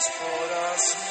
horas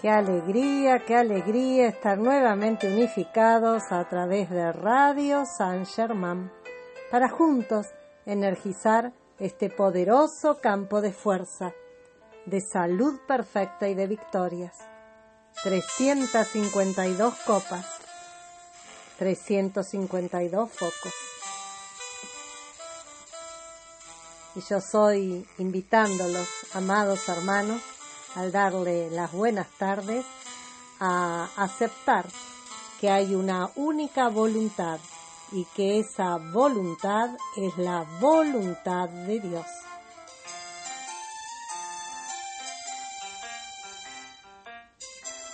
Qué alegría, qué alegría estar nuevamente unificados a través de Radio San Germán para juntos energizar este poderoso campo de fuerza, de salud perfecta y de victorias. 352 copas, 352 focos. Y yo soy invitándolos, amados hermanos, al darle las buenas tardes, a aceptar que hay una única voluntad y que esa voluntad es la voluntad de Dios.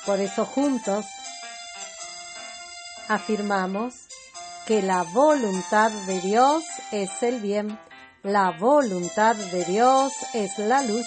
Por eso juntos afirmamos que la voluntad de Dios es el bien, la voluntad de Dios es la luz,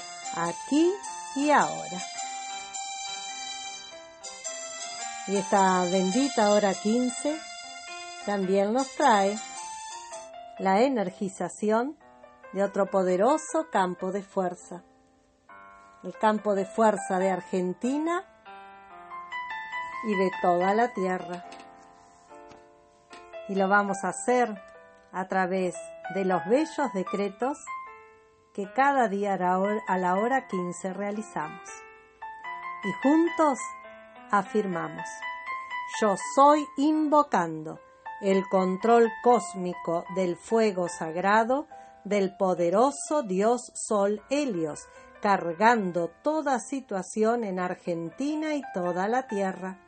aquí y ahora. Y esta bendita hora 15 también nos trae la energización de otro poderoso campo de fuerza, el campo de fuerza de Argentina y de toda la Tierra. Y lo vamos a hacer a través de los bellos decretos que cada día a la hora 15 realizamos. Y juntos afirmamos, yo soy invocando el control cósmico del fuego sagrado del poderoso dios Sol Helios, cargando toda situación en Argentina y toda la Tierra.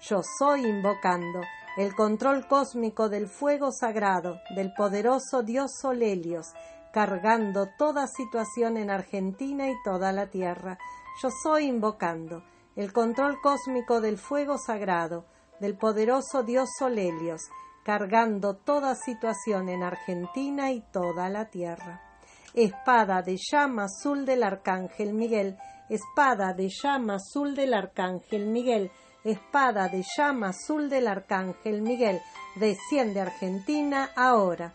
Yo soy invocando el control cósmico del fuego sagrado del poderoso dios Sol Helios, cargando toda situación en Argentina y toda la tierra. Yo soy invocando el control cósmico del fuego sagrado, del poderoso Dios Solelios, cargando toda situación en Argentina y toda la tierra. Espada de llama azul del Arcángel Miguel, espada de llama azul del Arcángel Miguel, espada de llama azul del Arcángel Miguel, desciende Argentina ahora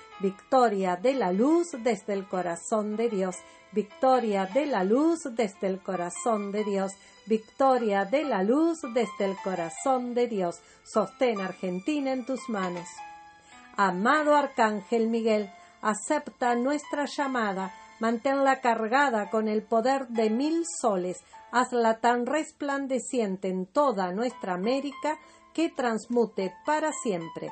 victoria de la luz desde el corazón de Dios, victoria de la luz desde el corazón de Dios, victoria de la luz desde el corazón de Dios, sostén Argentina en tus manos. Amado Arcángel Miguel, acepta nuestra llamada, manténla cargada con el poder de mil soles, hazla tan resplandeciente en toda nuestra América que transmute para siempre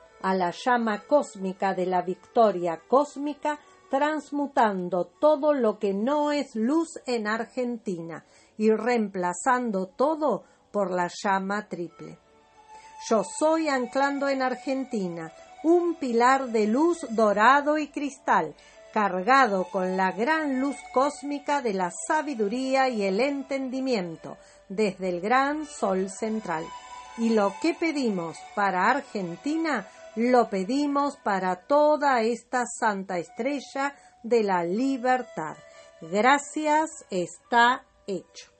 a la llama cósmica de la victoria cósmica, transmutando todo lo que no es luz en Argentina y reemplazando todo por la llama triple. Yo soy anclando en Argentina un pilar de luz dorado y cristal, cargado con la gran luz cósmica de la sabiduría y el entendimiento, desde el gran sol central. Y lo que pedimos para Argentina lo pedimos para toda esta santa estrella de la libertad. Gracias está hecho.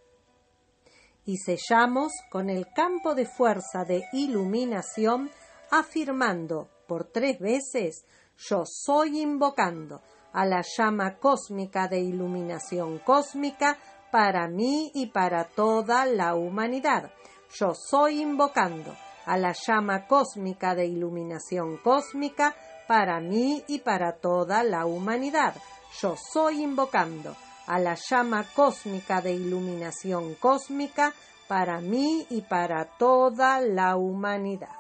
Y sellamos con el campo de fuerza de iluminación afirmando por tres veces yo soy invocando a la llama cósmica de iluminación cósmica para mí y para toda la humanidad. Yo soy invocando a la llama cósmica de iluminación cósmica para mí y para toda la humanidad. Yo soy invocando a la llama cósmica de iluminación cósmica para mí y para toda la humanidad.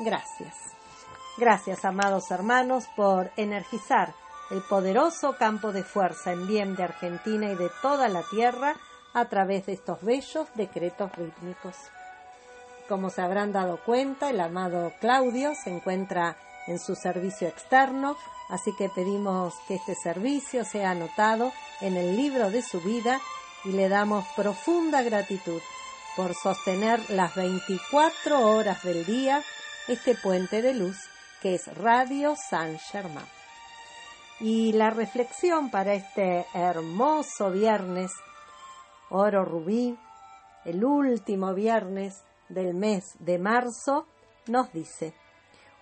Gracias. Gracias, amados hermanos, por energizar el poderoso campo de fuerza en bien de Argentina y de toda la tierra a través de estos bellos decretos rítmicos. Como se habrán dado cuenta, el amado Claudio se encuentra en su servicio externo, así que pedimos que este servicio sea anotado en el libro de su vida y le damos profunda gratitud por sostener las 24 horas del día este puente de luz que es Radio San Germán. Y la reflexión para este hermoso viernes, oro rubí, el último viernes del mes de marzo, nos dice,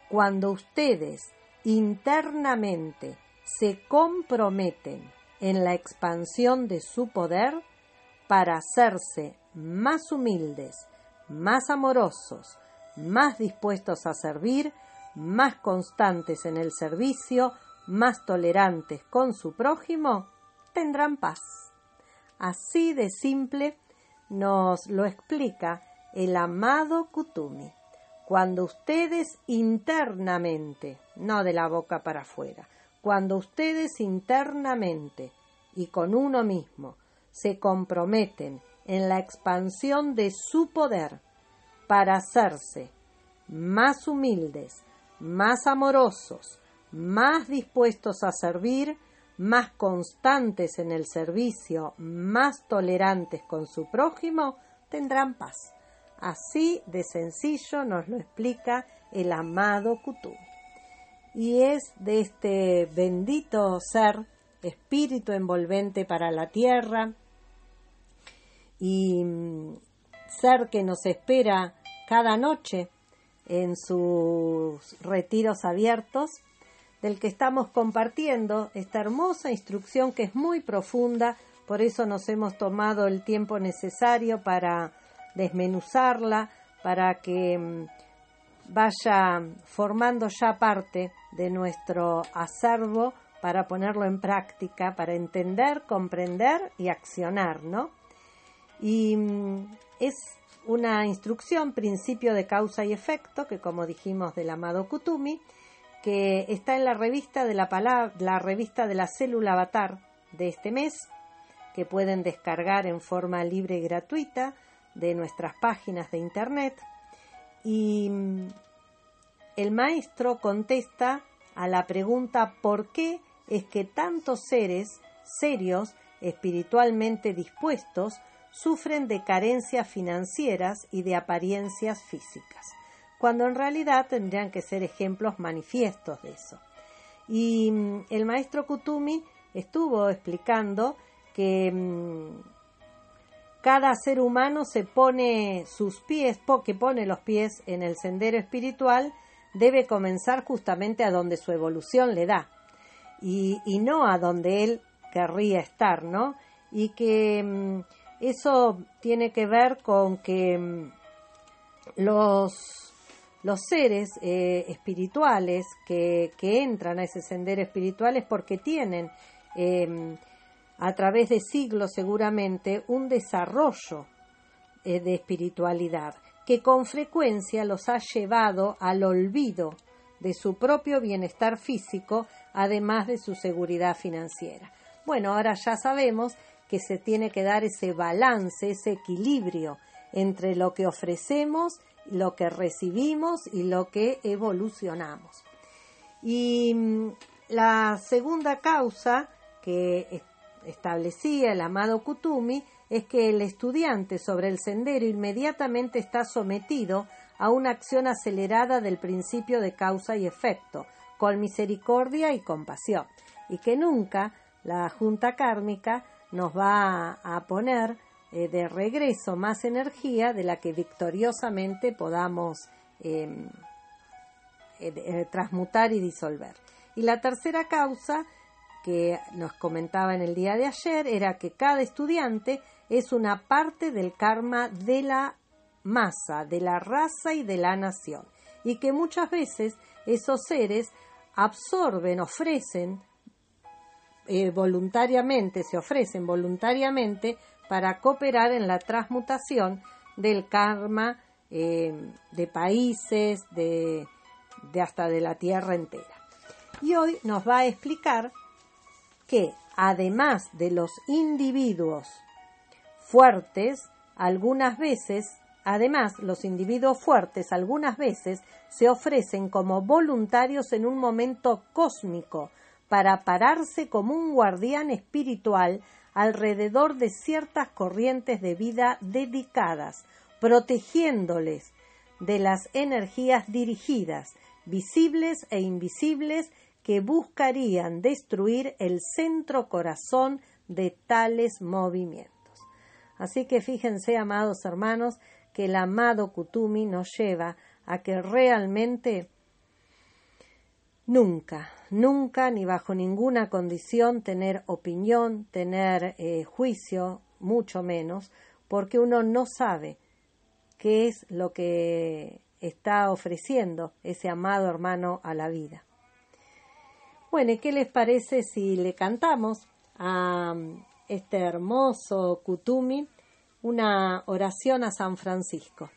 cuando ustedes internamente se comprometen en la expansión de su poder para hacerse más humildes, más amorosos, más dispuestos a servir, más constantes en el servicio, más tolerantes con su prójimo, tendrán paz. Así de simple nos lo explica el amado Kutumi. Cuando ustedes internamente, no de la boca para afuera, cuando ustedes internamente y con uno mismo se comprometen en la expansión de su poder para hacerse más humildes, más amorosos, más dispuestos a servir, más constantes en el servicio, más tolerantes con su prójimo, tendrán paz. Así de sencillo nos lo explica el amado Kutu. Y es de este bendito ser, espíritu envolvente para la tierra, y mm, ser que nos espera cada noche en sus retiros abiertos, del que estamos compartiendo esta hermosa instrucción que es muy profunda, por eso nos hemos tomado el tiempo necesario para desmenuzarla, para que mm, vaya formando ya parte de nuestro acervo para ponerlo en práctica, para entender, comprender y accionar, ¿no? Y mm, es una instrucción, principio de causa y efecto, que como dijimos del amado Kutumi, que está en la revista de la palabra, la revista de la célula avatar de este mes, que pueden descargar en forma libre y gratuita de nuestras páginas de internet. Y mm, el maestro contesta a la pregunta ¿por qué es que tantos seres serios, espiritualmente dispuestos, sufren de carencias financieras y de apariencias físicas, cuando en realidad tendrían que ser ejemplos manifiestos de eso. Y mm, el maestro Kutumi estuvo explicando que mm, cada ser humano se pone sus pies, que pone los pies en el sendero espiritual, debe comenzar justamente a donde su evolución le da y, no a donde él querría estar, ¿no? Y que mm, eso tiene que ver con que mm, los, los seres eh, espirituales que, que, entran a ese sendero espiritual es porque tienen em, a través de siglos seguramente un desarrollo eh, de espiritualidad que con frecuencia los ha llevado al olvido de su propio bienestar físico, además de su seguridad financiera. Bueno, ahora ya sabemos que se tiene que dar ese balance, ese equilibrio entre lo que ofrecemos, lo que recibimos y lo que evolucionamos. Y mm, la segunda causa que establecía el amado Kutumi es que el estudiante sobre el sendero inmediatamente está sometido a una acción acelerada del principio de causa y efecto, con misericordia y compasión, y que nunca la junta kármica nos va a poner eh, de regreso más energía de la que victoriosamente podamos em, eh, eh, transmutar y disolver. Y la tercera causa que nos comentaba en el día de ayer era que cada estudiante es una parte del karma de la masa, de la raza y de la nación, y que muchas veces esos seres absorben, ofrecen eh, voluntariamente, se ofrecen voluntariamente para cooperar en la transmutación del karma eh, de países, de, de hasta de la tierra entera. Y hoy nos va a explicar que además de los individuos fuertes, algunas veces, además los individuos fuertes algunas veces se ofrecen como voluntarios en un momento cósmico para pararse como un guardián espiritual alrededor de ciertas corrientes de vida dedicadas, protegiéndoles de las energías dirigidas, visibles e invisibles, que buscarían destruir el centro corazón de tales movimientos. Así que fíjense, amados hermanos, que el amado Kutumi nos lleva a que realmente nunca, nunca, ni bajo ninguna condición, tener opinión, tener eh, juicio, mucho menos, porque uno no sabe qué es lo que está ofreciendo ese amado hermano a la vida. Bueno, ¿y qué les parece si le cantamos a um, este hermoso Kutumi una oración a San Francisco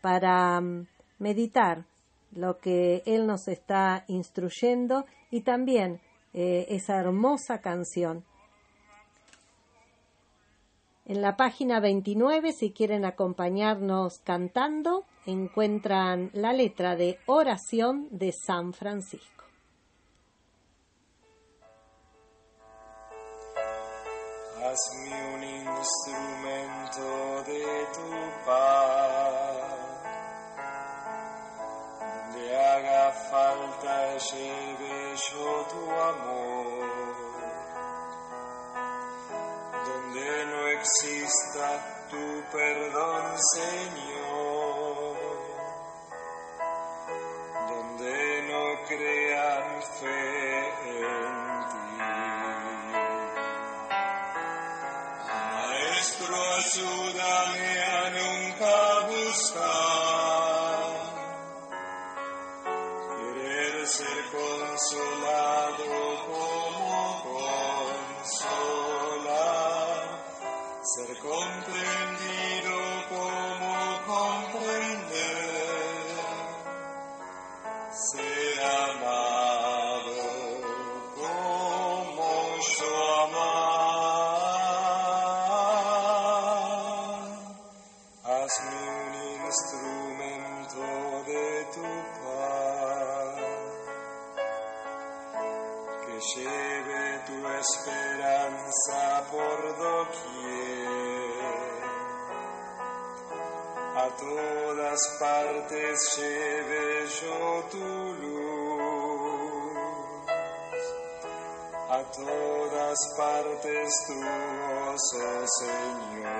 para um, meditar lo que él nos está instruyendo y también eh, esa hermosa canción en la página 29, si quieren acompañarnos cantando, encuentran la letra de Oración de San Francisco. Hazme un instrumento de tu paz, donde haga falta lleve yo tu amor. Exista tu perdón, Señor, donde no crean fe todas partes tu oh Señor.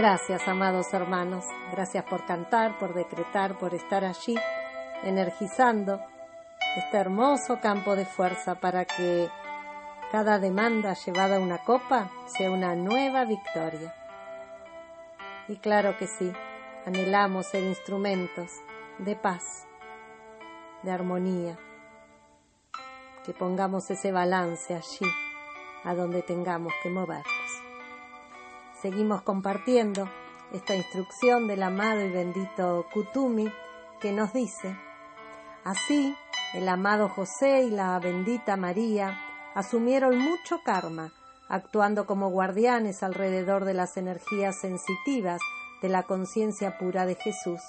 Gracias, amados hermanos. Gracias por cantar, por decretar, por estar allí, energizando este hermoso campo de fuerza para que cada demanda llevada a una copa sea una nueva victoria. Y claro que sí, anhelamos ser instrumentos de paz, de armonía, que pongamos ese balance allí, a donde tengamos que movernos. Seguimos compartiendo esta instrucción del amado y bendito Kutumi que nos dice, así el amado José y la bendita María asumieron mucho karma, actuando como guardianes alrededor de las energías sensitivas de la conciencia pura de Jesús.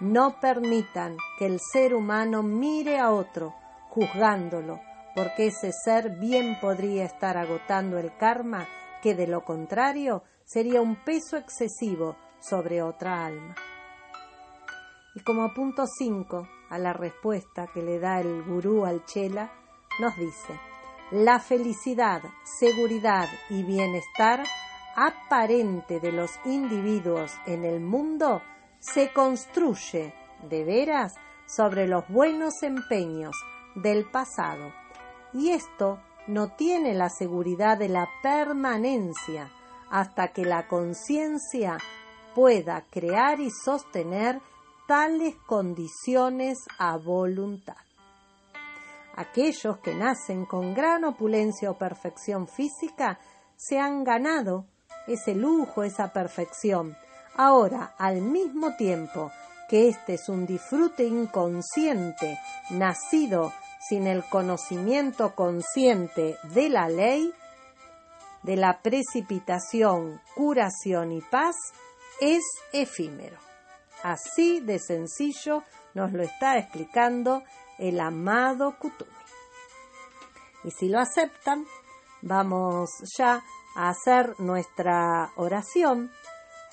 No permitan que el ser humano mire a otro, juzgándolo, porque ese ser bien podría estar agotando el karma que de lo contrario sería un peso excesivo sobre otra alma. Y como punto 5 a la respuesta que le da el gurú al chela, nos dice, la felicidad, seguridad y bienestar aparente de los individuos en el mundo se construye, de veras, sobre los buenos empeños del pasado. Y esto no tiene la seguridad de la permanencia hasta que la conciencia pueda crear y sostener tales condiciones a voluntad. Aquellos que nacen con gran opulencia o perfección física se han ganado ese lujo, esa perfección. Ahora, al mismo tiempo que este es un disfrute inconsciente, nacido sin el conocimiento consciente de la ley, de la precipitación, curación y paz, es efímero. Así de sencillo nos lo está explicando el amado Kutumi. Y si lo aceptan, vamos ya a hacer nuestra oración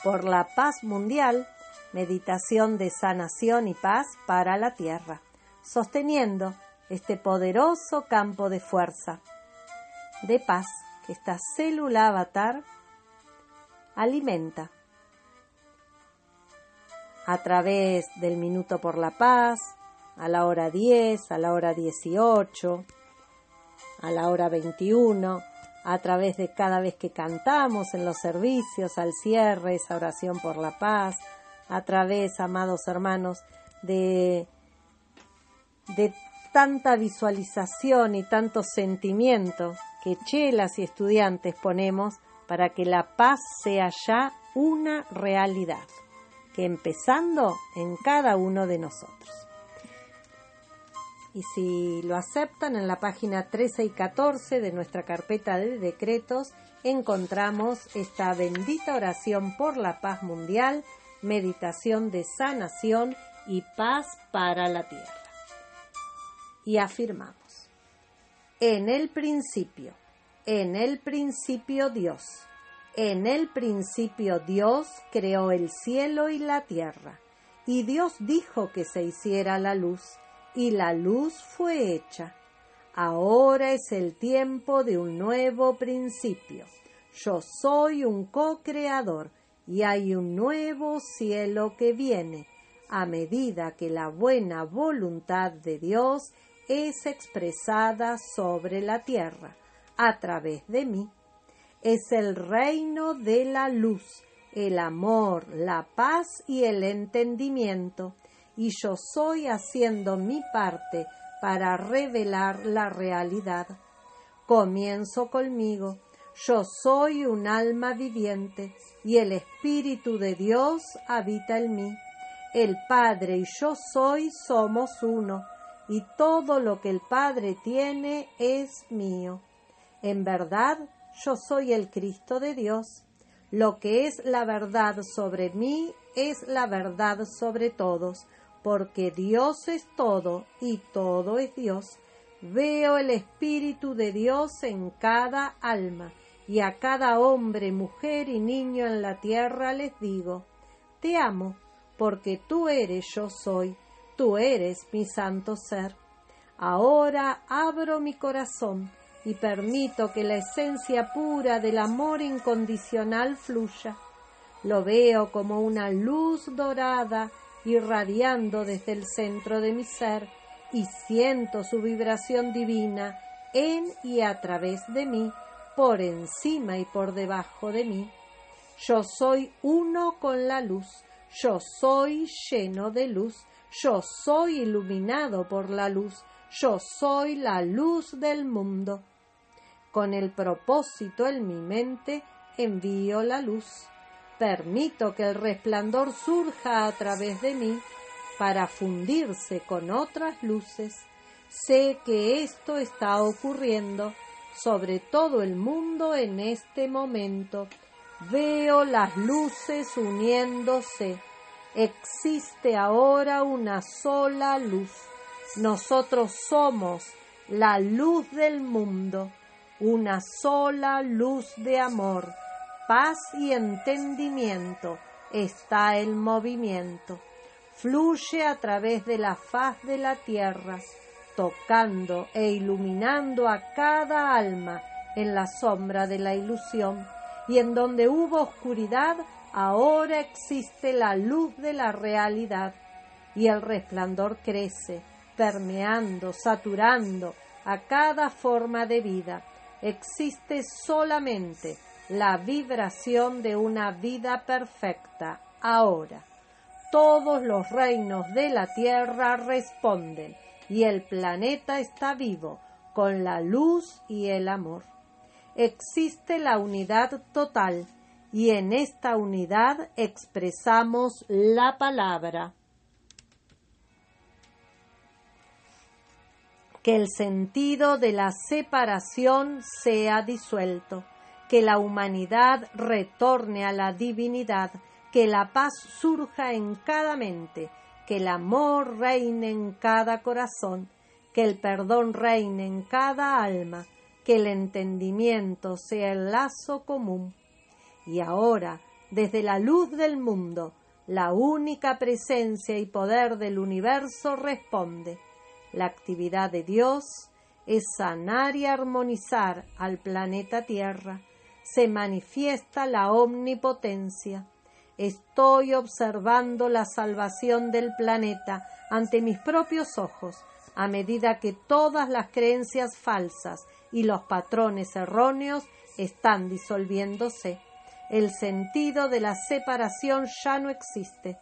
por la paz mundial, meditación de sanación y paz para la tierra, sosteniendo este poderoso campo de fuerza, de paz esta célula avatar alimenta a través del minuto por la paz, a la hora 10, a la hora 18, a la hora 21, a través de cada vez que cantamos en los servicios, al cierre, esa oración por la paz, a través, amados hermanos, de, de tanta visualización y tanto sentimiento que chelas y estudiantes ponemos para que la paz sea ya una realidad empezando en cada uno de nosotros. Y si lo aceptan, en la página 13 y 14 de nuestra carpeta de decretos encontramos esta bendita oración por la paz mundial, meditación de sanación y paz para la tierra. Y afirmamos, en el principio, en el principio Dios en el principio Dios creó el cielo y la tierra, y Dios dijo que se hiciera la luz, y la luz fue hecha. Ahora es el tiempo de un nuevo principio. Yo soy un co-creador y hay un nuevo cielo que viene a medida que la buena voluntad de Dios es expresada sobre la tierra a través de mí es el reino de la luz, el amor, la paz y el entendimiento, y yo soy haciendo mi parte para revelar la realidad. Comienzo conmigo. Yo soy un alma viviente y el Espíritu de Dios habita en mí. El Padre y yo soy somos uno, y todo lo que el Padre tiene es mío. En verdad, yo soy el Cristo de Dios. Lo que es la verdad sobre mí es la verdad sobre todos, porque Dios es todo y todo es Dios. Veo el Espíritu de Dios en cada alma, y a cada hombre, mujer y niño en la tierra les digo, Te amo, porque tú eres yo soy, tú eres mi santo ser. Ahora abro mi corazón y permito que la esencia pura del amor incondicional fluya. Lo veo como una luz dorada irradiando desde el centro de mi ser y siento su vibración divina en y a través de mí, por encima y por debajo de mí. Yo soy uno con la luz. Yo soy lleno de luz. Yo soy iluminado por la luz. Yo soy la luz del mundo. Con el propósito en mi mente envío la luz. Permito que el resplandor surja a través de mí para fundirse con otras luces. Sé que esto está ocurriendo sobre todo el mundo en este momento. Veo las luces uniéndose. Existe ahora una sola luz. Nosotros somos la luz del mundo, una sola luz de amor, paz y entendimiento. Está el movimiento. Fluye a través de la faz de la tierra, tocando e iluminando a cada alma en la sombra de la ilusión y en donde hubo oscuridad, ahora existe la luz de la realidad y el resplandor crece, permeando, saturando a cada forma de vida. Existe solamente la vibración de una vida perfecta. Ahora, todos los reinos de la tierra responden y el planeta está vivo con la luz y el amor existe la unidad total y en esta unidad expresamos la palabra. Que el sentido de la separación sea disuelto, que la humanidad retorne a la divinidad, que la paz surja en cada mente, que el amor reine en cada corazón, que el perdón reine en cada alma, que el entendimiento sea el lazo común. Y ahora, desde la luz del mundo, la única presencia y poder del universo responde. La actividad de Dios es sanar y armonizar al planeta Tierra. Se manifiesta la omnipotencia. Estoy observando la salvación del planeta ante mis propios ojos, a medida que todas las creencias falsas y los patrones erróneos están disolviéndose. El sentido de la separación ya no existe.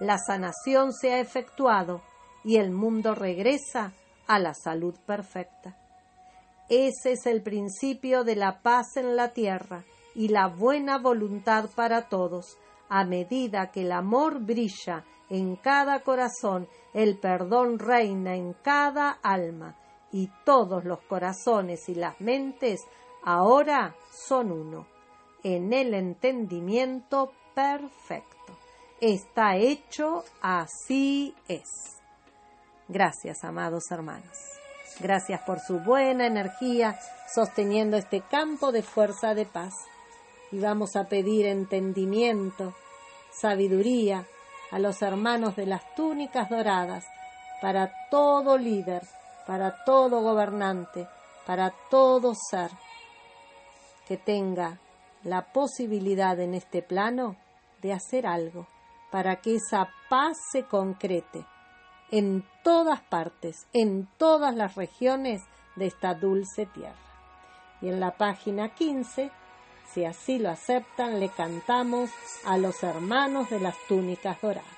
La sanación se ha efectuado y el mundo regresa a la salud perfecta. Ese es el principio de la paz en la tierra y la buena voluntad para todos. A medida que el amor brilla en cada corazón, el perdón reina en cada alma y todos los corazones y las mentes ahora son uno, en el entendimiento perfecto. Está hecho, así es. Gracias, amados hermanos. Gracias por su buena energía sosteniendo este campo de fuerza de paz. Y vamos a pedir entendimiento, sabiduría a los hermanos de las túnicas doradas para todo líder para todo gobernante, para todo ser que tenga la posibilidad en este plano de hacer algo para que esa paz se concrete en todas partes, en todas las regiones de esta dulce tierra. Y en la página 15, si así lo aceptan, le cantamos a los hermanos de las túnicas doradas.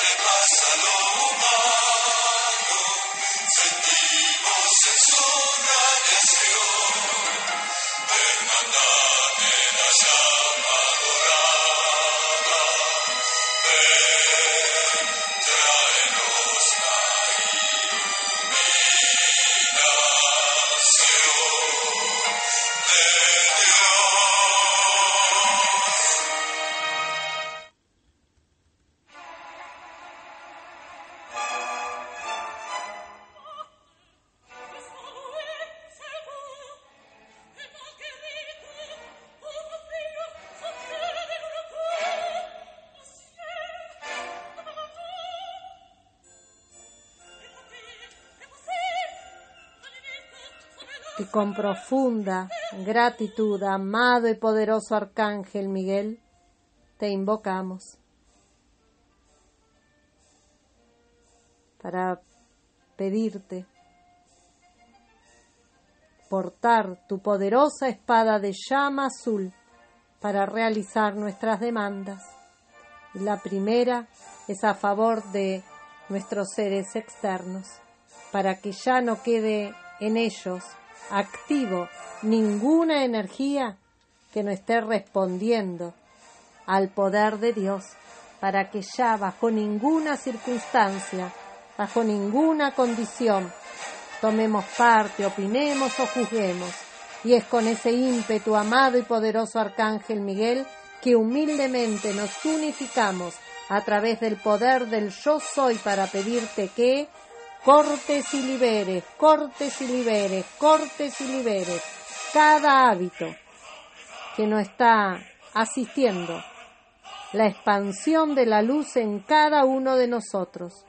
con profunda gratitud, amado y poderoso Arcángel Miguel, te invocamos para pedirte portar tu poderosa espada de llama azul para realizar nuestras demandas. La primera es a favor de nuestros seres externos, para que ya no quede en ellos activo ninguna energía que no esté respondiendo al poder de Dios, para que ya bajo ninguna circunstancia, bajo ninguna condición, tomemos parte, opinemos o juzguemos. Y es con ese ímpetu, amado y poderoso Arcángel Miguel, que humildemente nos unificamos a través del poder del yo soy para pedirte que cortes y liberes, cortes y liberes, cortes y liberes cada hábito que no está asistiendo la expansión de la luz en cada uno de nosotros,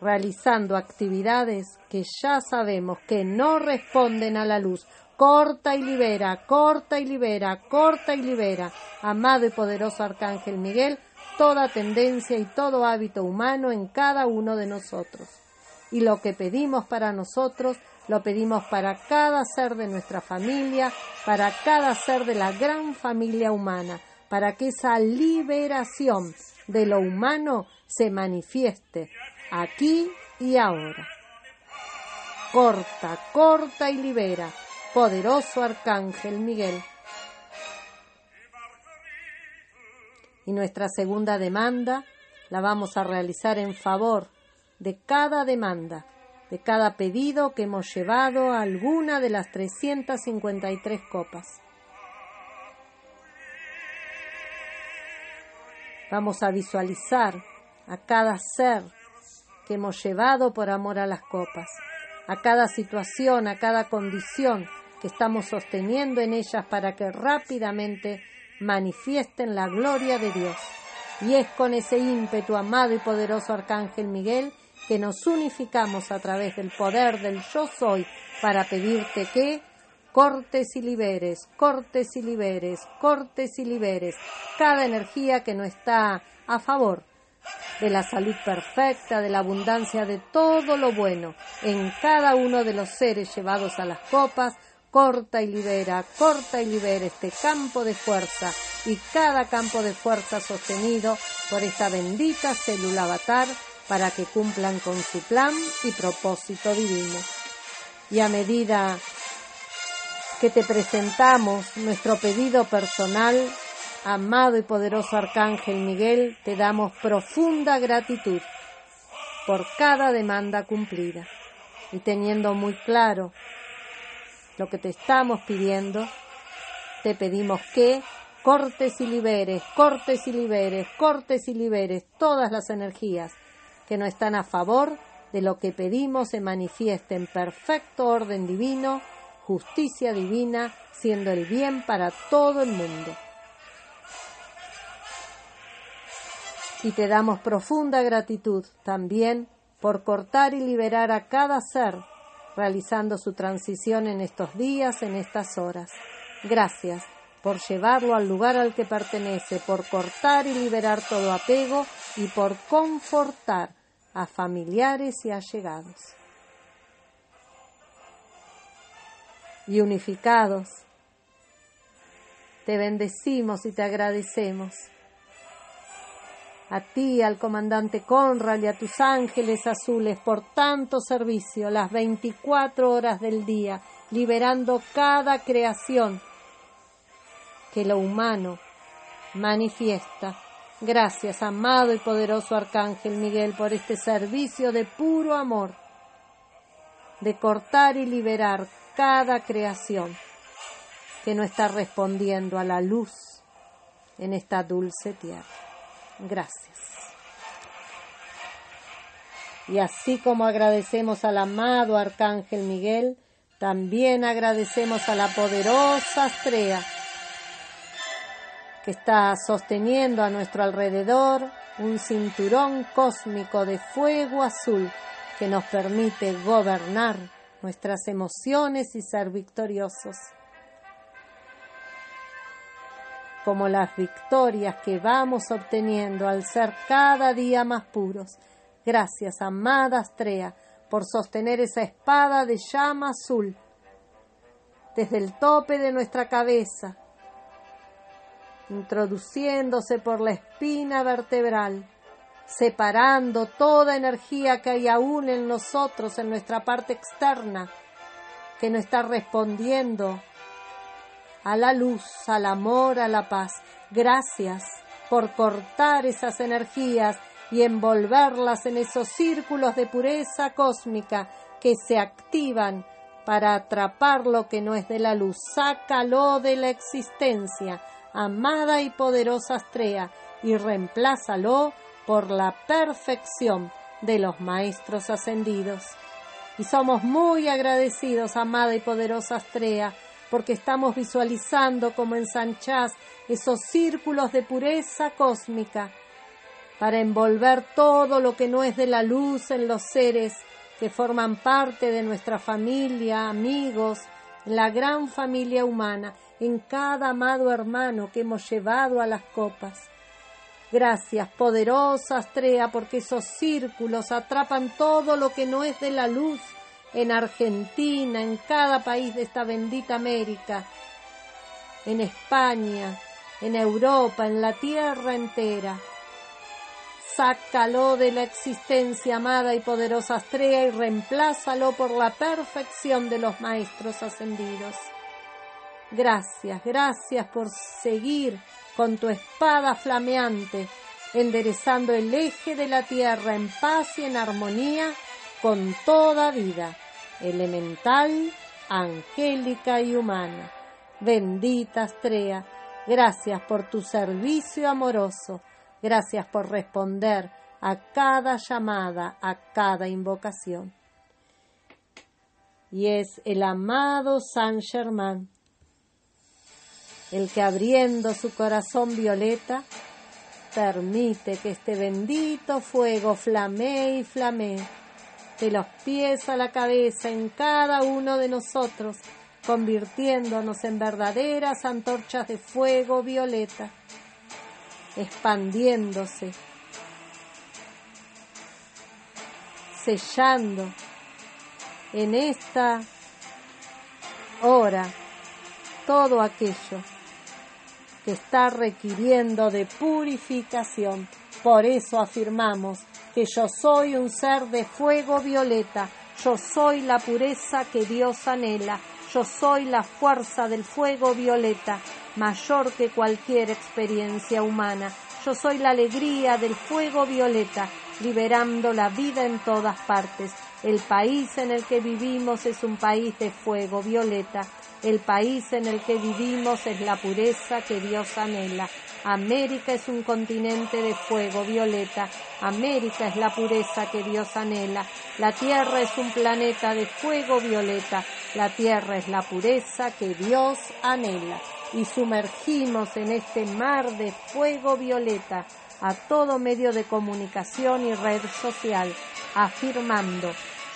realizando actividades que ya sabemos que no responden a la luz. Corta y libera, corta y libera, corta y libera, amado y poderoso Arcángel Miguel, toda tendencia y todo hábito humano en cada uno de nosotros. Y lo que pedimos para nosotros, lo pedimos para cada ser de nuestra familia, para cada ser de la gran familia humana, para que esa liberación de lo humano se manifieste aquí y ahora. Corta, corta y libera, poderoso Arcángel Miguel. Y nuestra segunda demanda la vamos a realizar en favor de cada demanda, de cada pedido que hemos llevado a alguna de las 353 copas. Vamos a visualizar a cada ser que hemos llevado por amor a las copas, a cada situación, a cada condición que estamos sosteniendo en ellas para que rápidamente manifiesten la gloria de Dios. Y es con ese ímpetu, amado y poderoso Arcángel Miguel, que nos unificamos a través del poder del yo soy para pedirte que cortes y liberes, cortes y liberes, cortes y liberes cada energía que no está a favor de la salud perfecta, de la abundancia de todo lo bueno en cada uno de los seres llevados a las copas, corta y libera, corta y libera este campo de fuerza y cada campo de fuerza sostenido por esta bendita célula avatar para que cumplan con su plan y propósito divino. Y a medida que te presentamos nuestro pedido personal, amado y poderoso Arcángel Miguel, te damos profunda gratitud por cada demanda cumplida. Y teniendo muy claro lo que te estamos pidiendo, te pedimos que cortes y liberes, cortes y liberes, cortes y liberes todas las energías que no están a favor de lo que pedimos se manifieste en perfecto orden divino, justicia divina, siendo el bien para todo el mundo. Y te damos profunda gratitud también por cortar y liberar a cada ser realizando su transición en estos días, en estas horas. Gracias por llevarlo al lugar al que pertenece, por cortar y liberar todo apego y por confortar a familiares y allegados. Y unificados, te bendecimos y te agradecemos a ti, al comandante Conrad y a tus ángeles azules por tanto servicio las 24 horas del día, liberando cada creación que lo humano manifiesta. Gracias, amado y poderoso Arcángel Miguel, por este servicio de puro amor, de cortar y liberar cada creación que no está respondiendo a la luz en esta dulce tierra. Gracias. Y así como agradecemos al amado Arcángel Miguel, también agradecemos a la poderosa Astrea que está sosteniendo a nuestro alrededor un cinturón cósmico de fuego azul que nos permite gobernar nuestras emociones y ser victoriosos. Como las victorias que vamos obteniendo al ser cada día más puros. Gracias, amada Astrea, por sostener esa espada de llama azul desde el tope de nuestra cabeza introduciéndose por la espina vertebral, separando toda energía que hay aún en nosotros, en nuestra parte externa, que no está respondiendo a la luz, al amor, a la paz. Gracias por cortar esas energías y envolverlas en esos círculos de pureza cósmica que se activan para atrapar lo que no es de la luz. Sácalo de la existencia amada y poderosa Astrea, y reemplázalo por la perfección de los maestros ascendidos. Y somos muy agradecidos, amada y poderosa Astrea, porque estamos visualizando como ensanchás esos círculos de pureza cósmica para envolver todo lo que no es de la luz en los seres que forman parte de nuestra familia, amigos, la gran familia humana en cada amado hermano que hemos llevado a las copas. Gracias, poderosa Astrea, porque esos círculos atrapan todo lo que no es de la luz en Argentina, en cada país de esta bendita América, en España, en Europa, en la tierra entera. Sácalo de la existencia, amada y poderosa Astrea, y reemplázalo por la perfección de los maestros ascendidos. Gracias, gracias por seguir con tu espada flameante, enderezando el eje de la tierra en paz y en armonía con toda vida, elemental, angélica y humana. Bendita Astrea, gracias por tu servicio amoroso, gracias por responder a cada llamada, a cada invocación. Y es el amado San Germán el que abriendo su corazón violeta, permite que este bendito fuego flamee y flamee de los pies a la cabeza en cada uno de nosotros, convirtiéndonos en verdaderas antorchas de fuego violeta, expandiéndose, sellando en esta hora todo aquello que está requiriendo de purificación. Por eso afirmamos que yo soy un ser de fuego violeta, yo soy la pureza que Dios anhela, yo soy la fuerza del fuego violeta, mayor que cualquier experiencia humana. Yo soy la alegría del fuego violeta, liberando la vida en todas partes. El país en el que vivimos es un país de fuego violeta. El país en el que vivimos es la pureza que Dios anhela. América es un continente de fuego violeta. América es la pureza que Dios anhela. La Tierra es un planeta de fuego violeta. La Tierra es la pureza que Dios anhela. Y sumergimos en este mar de fuego violeta a todo medio de comunicación y red social, afirmando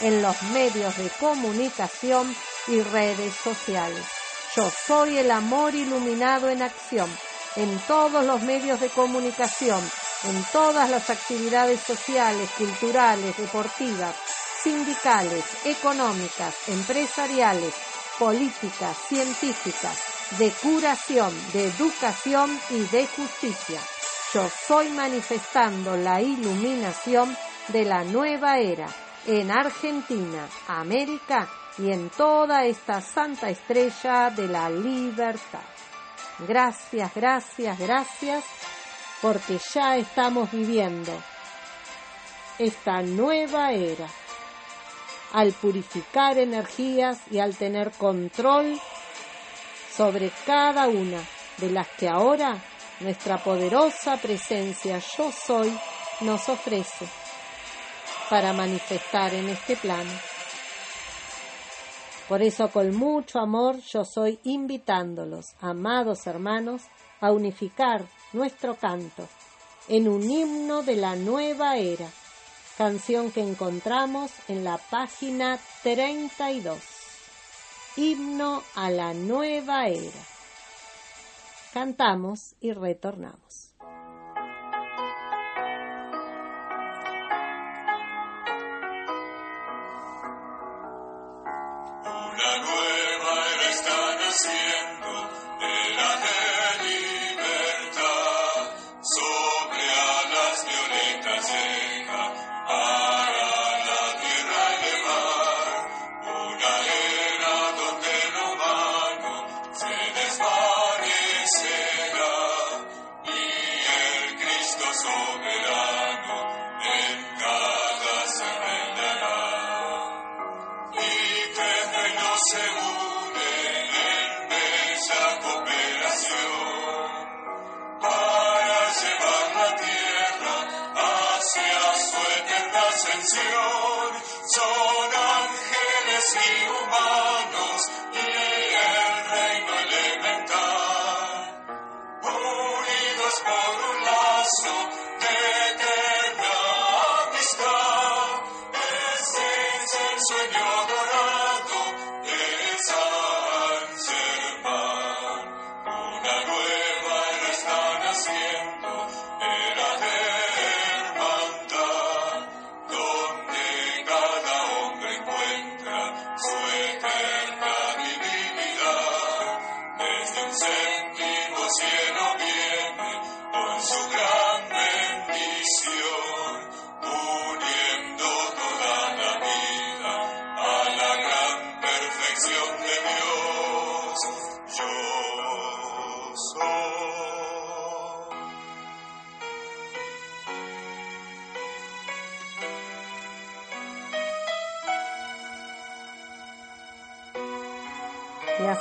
en los medios de comunicación y redes sociales. Yo soy el amor iluminado en acción en todos los medios de comunicación, en todas las actividades sociales, culturales, deportivas, sindicales, económicas, empresariales, políticas, científicas, de curación, de educación y de justicia. Yo soy manifestando la iluminación de la nueva era en Argentina, América y en toda esta santa estrella de la libertad. Gracias, gracias, gracias, porque ya estamos viviendo esta nueva era al purificar energías y al tener control sobre cada una de las que ahora nuestra poderosa presencia yo soy nos ofrece para manifestar en este plano. Por eso con mucho amor yo soy invitándolos, amados hermanos, a unificar nuestro canto en un himno de la nueva era, canción que encontramos en la página 32. Himno a la nueva era. Cantamos y retornamos.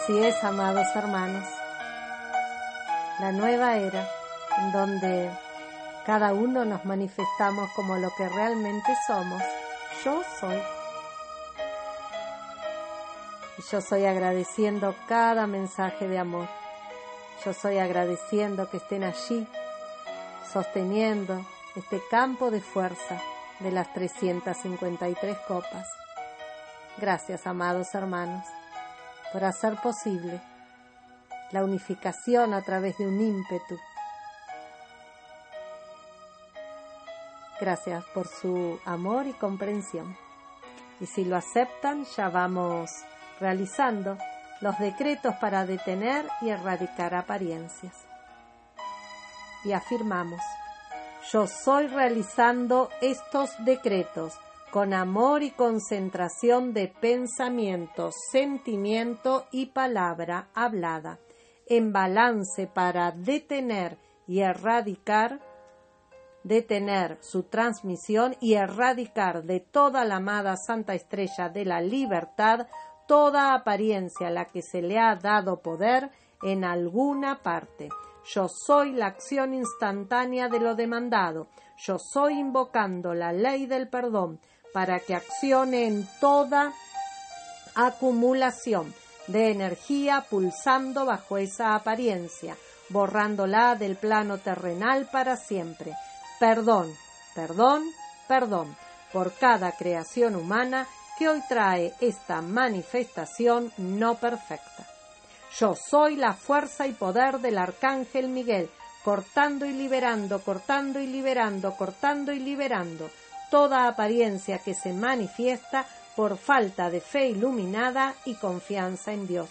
Así es, amados hermanos, la nueva era en donde cada uno nos manifestamos como lo que realmente somos. Yo soy. Yo soy agradeciendo cada mensaje de amor. Yo soy agradeciendo que estén allí, sosteniendo este campo de fuerza de las 353 copas. Gracias, amados hermanos por hacer posible la unificación a través de un ímpetu. Gracias por su amor y comprensión. Y si lo aceptan, ya vamos realizando los decretos para detener y erradicar apariencias. Y afirmamos, yo soy realizando estos decretos con amor y concentración de pensamiento, sentimiento y palabra hablada, en balance para detener y erradicar, detener su transmisión y erradicar de toda la amada Santa Estrella de la Libertad toda apariencia a la que se le ha dado poder en alguna parte. Yo soy la acción instantánea de lo demandado. Yo soy invocando la ley del perdón para que accione en toda acumulación de energía pulsando bajo esa apariencia, borrándola del plano terrenal para siempre. Perdón, perdón, perdón por cada creación humana que hoy trae esta manifestación no perfecta. Yo soy la fuerza y poder del arcángel Miguel, cortando y liberando, cortando y liberando, cortando y liberando toda apariencia que se manifiesta por falta de fe iluminada y confianza en Dios.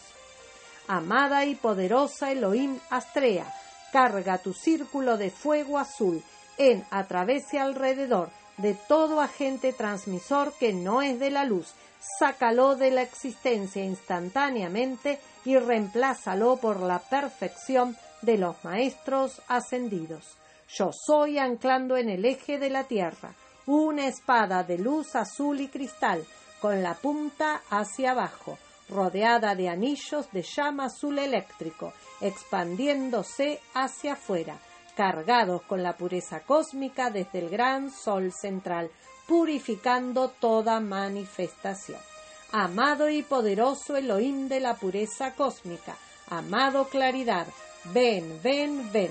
Amada y poderosa Elohim Astrea, carga tu círculo de fuego azul en, a través y alrededor de todo agente transmisor que no es de la luz, sácalo de la existencia instantáneamente y reemplázalo por la perfección de los maestros ascendidos. Yo soy anclando en el eje de la tierra una espada de luz azul y cristal con la punta hacia abajo, rodeada de anillos de llama azul eléctrico, expandiéndose hacia afuera, cargados con la pureza cósmica desde el gran sol central, purificando toda manifestación. Amado y poderoso Elohim de la pureza cósmica, amado claridad, ven, ven, ven,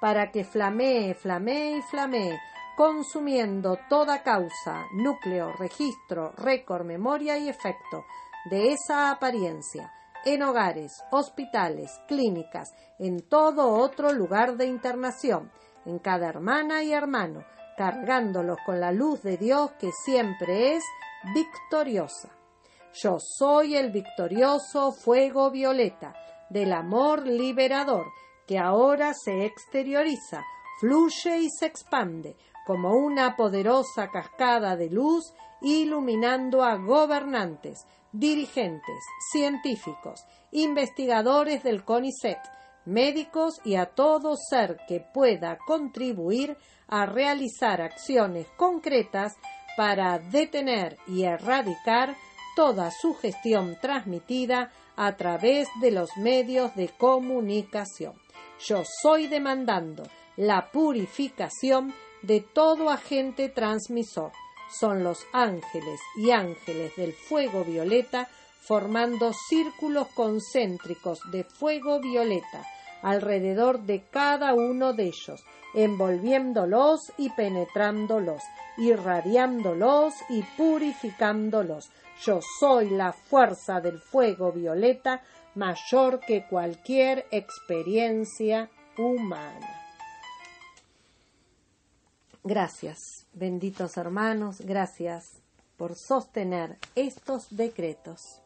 para que flamee, flamee y flamee, consumiendo toda causa, núcleo, registro, récord, memoria y efecto de esa apariencia, en hogares, hospitales, clínicas, en todo otro lugar de internación, en cada hermana y hermano, cargándolos con la luz de Dios que siempre es victoriosa. Yo soy el victorioso fuego violeta del amor liberador que ahora se exterioriza, fluye y se expande como una poderosa cascada de luz iluminando a gobernantes, dirigentes, científicos, investigadores del CONICET, médicos y a todo ser que pueda contribuir a realizar acciones concretas para detener y erradicar toda su gestión transmitida a través de los medios de comunicación. Yo soy demandando la purificación de todo agente transmisor son los ángeles y ángeles del fuego violeta formando círculos concéntricos de fuego violeta alrededor de cada uno de ellos, envolviéndolos y penetrándolos, irradiándolos y purificándolos. Yo soy la fuerza del fuego violeta mayor que cualquier experiencia humana. Gracias, benditos hermanos, gracias por sostener estos decretos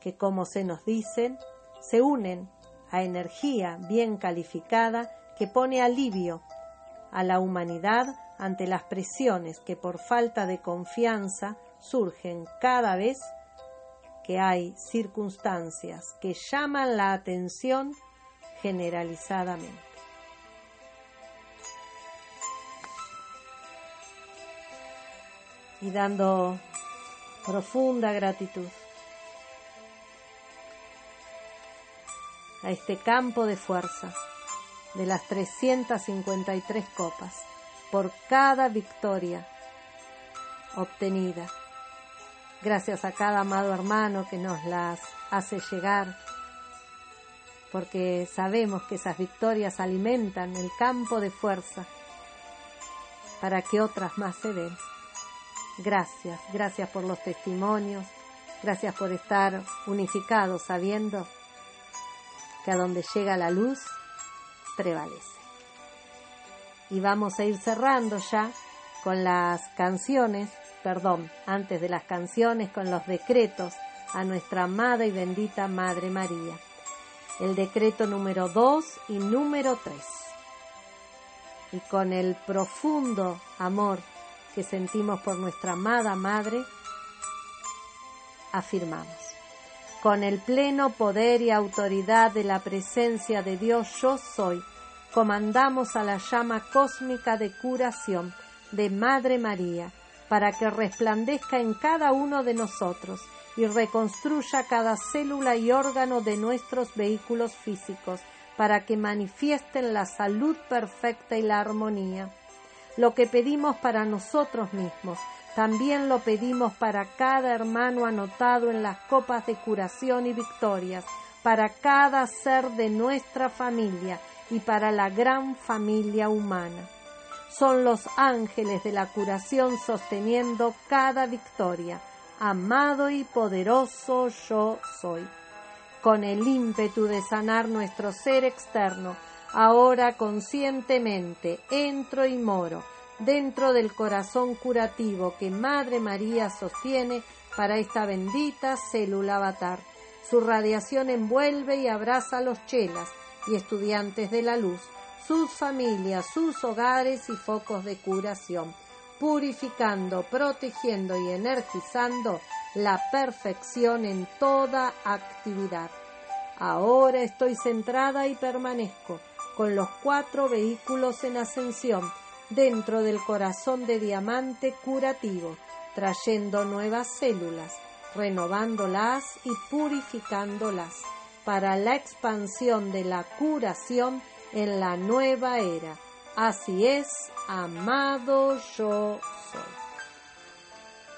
que, como se nos dicen, se unen a energía bien calificada que pone alivio a la humanidad ante las presiones que por falta de confianza surgen cada vez que hay circunstancias que llaman la atención generalizadamente. y dando profunda gratitud a este campo de fuerza de las 353 copas por cada victoria obtenida. Gracias a cada amado hermano que nos las hace llegar, porque sabemos que esas victorias alimentan el campo de fuerza para que otras más se den. Gracias, gracias por los testimonios, gracias por estar unificados sabiendo que a donde llega la luz prevalece. Y vamos a ir cerrando ya con las canciones, perdón, antes de las canciones, con los decretos a nuestra amada y bendita Madre María. El decreto número 2 y número 3. Y con el profundo amor que sentimos por nuestra amada Madre, afirmamos. Con el pleno poder y autoridad de la presencia de Dios yo soy, comandamos a la llama cósmica de curación de Madre María, para que resplandezca en cada uno de nosotros y reconstruya cada célula y órgano de nuestros vehículos físicos, para que manifiesten la salud perfecta y la armonía. Lo que pedimos para nosotros mismos, también lo pedimos para cada hermano anotado en las copas de curación y victorias, para cada ser de nuestra familia y para la gran familia humana. Son los ángeles de la curación sosteniendo cada victoria. Amado y poderoso yo soy. Con el ímpetu de sanar nuestro ser externo, ahora conscientemente entro y moro dentro del corazón curativo que Madre María sostiene para esta bendita célula avatar. Su radiación envuelve y abraza a los chelas y estudiantes de la luz, sus familias, sus hogares y focos de curación, purificando, protegiendo y energizando la perfección en toda actividad. Ahora estoy centrada y permanezco con los cuatro vehículos en ascensión dentro del corazón de diamante curativo, trayendo nuevas células, renovándolas y purificándolas para la expansión de la curación en la nueva era. Así es, amado yo soy.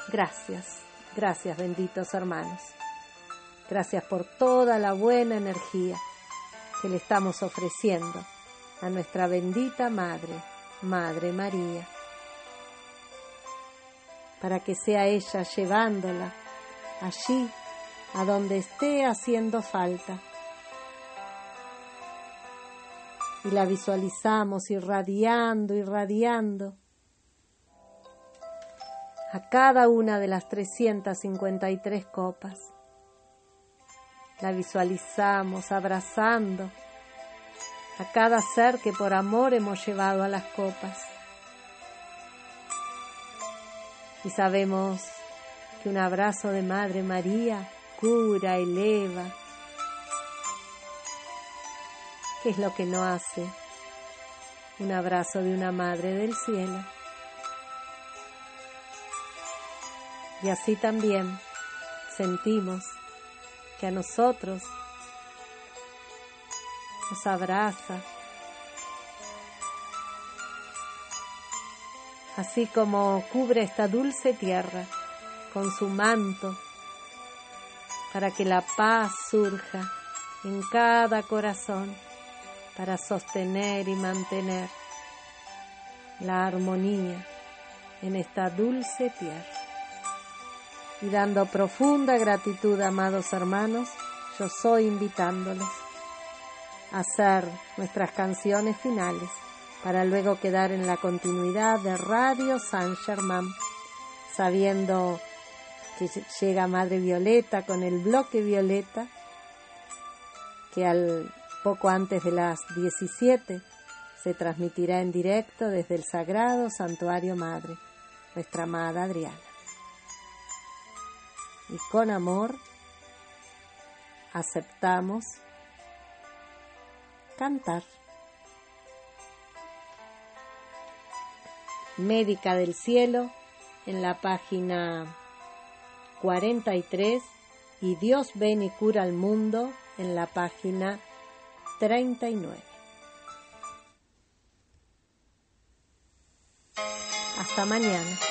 Gracias, gracias benditos hermanos. Gracias por toda la buena energía que le estamos ofreciendo a nuestra bendita Madre, Madre María, para que sea ella llevándola allí a donde esté haciendo falta. Y la visualizamos irradiando, irradiando a cada una de las 353 copas. La visualizamos abrazando a cada ser que por amor hemos llevado a las copas. Y sabemos que un abrazo de Madre María cura, eleva. ¿Qué es lo que no hace. Un abrazo de una Madre del Cielo? Y así también sentimos que a nosotros nos abraza, así como cubre esta dulce tierra con su manto para que la paz surja en cada corazón para sostener y mantener la armonía en esta dulce tierra. Y dando profunda gratitud, amados hermanos, yo soy invitándoles a hacer nuestras canciones finales para luego quedar en la continuidad de Radio San Germán, sabiendo llega Madre Violeta con el bloque Violeta, que al poco antes de las 17 se transmitirá en directo desde el Sagrado Santuario Madre, nuestra amada Adriana. Y con amor aceptamos cantar. Médica del Cielo en la página 43 y Dios ven y cura al mundo en la página 39. Hasta mañana.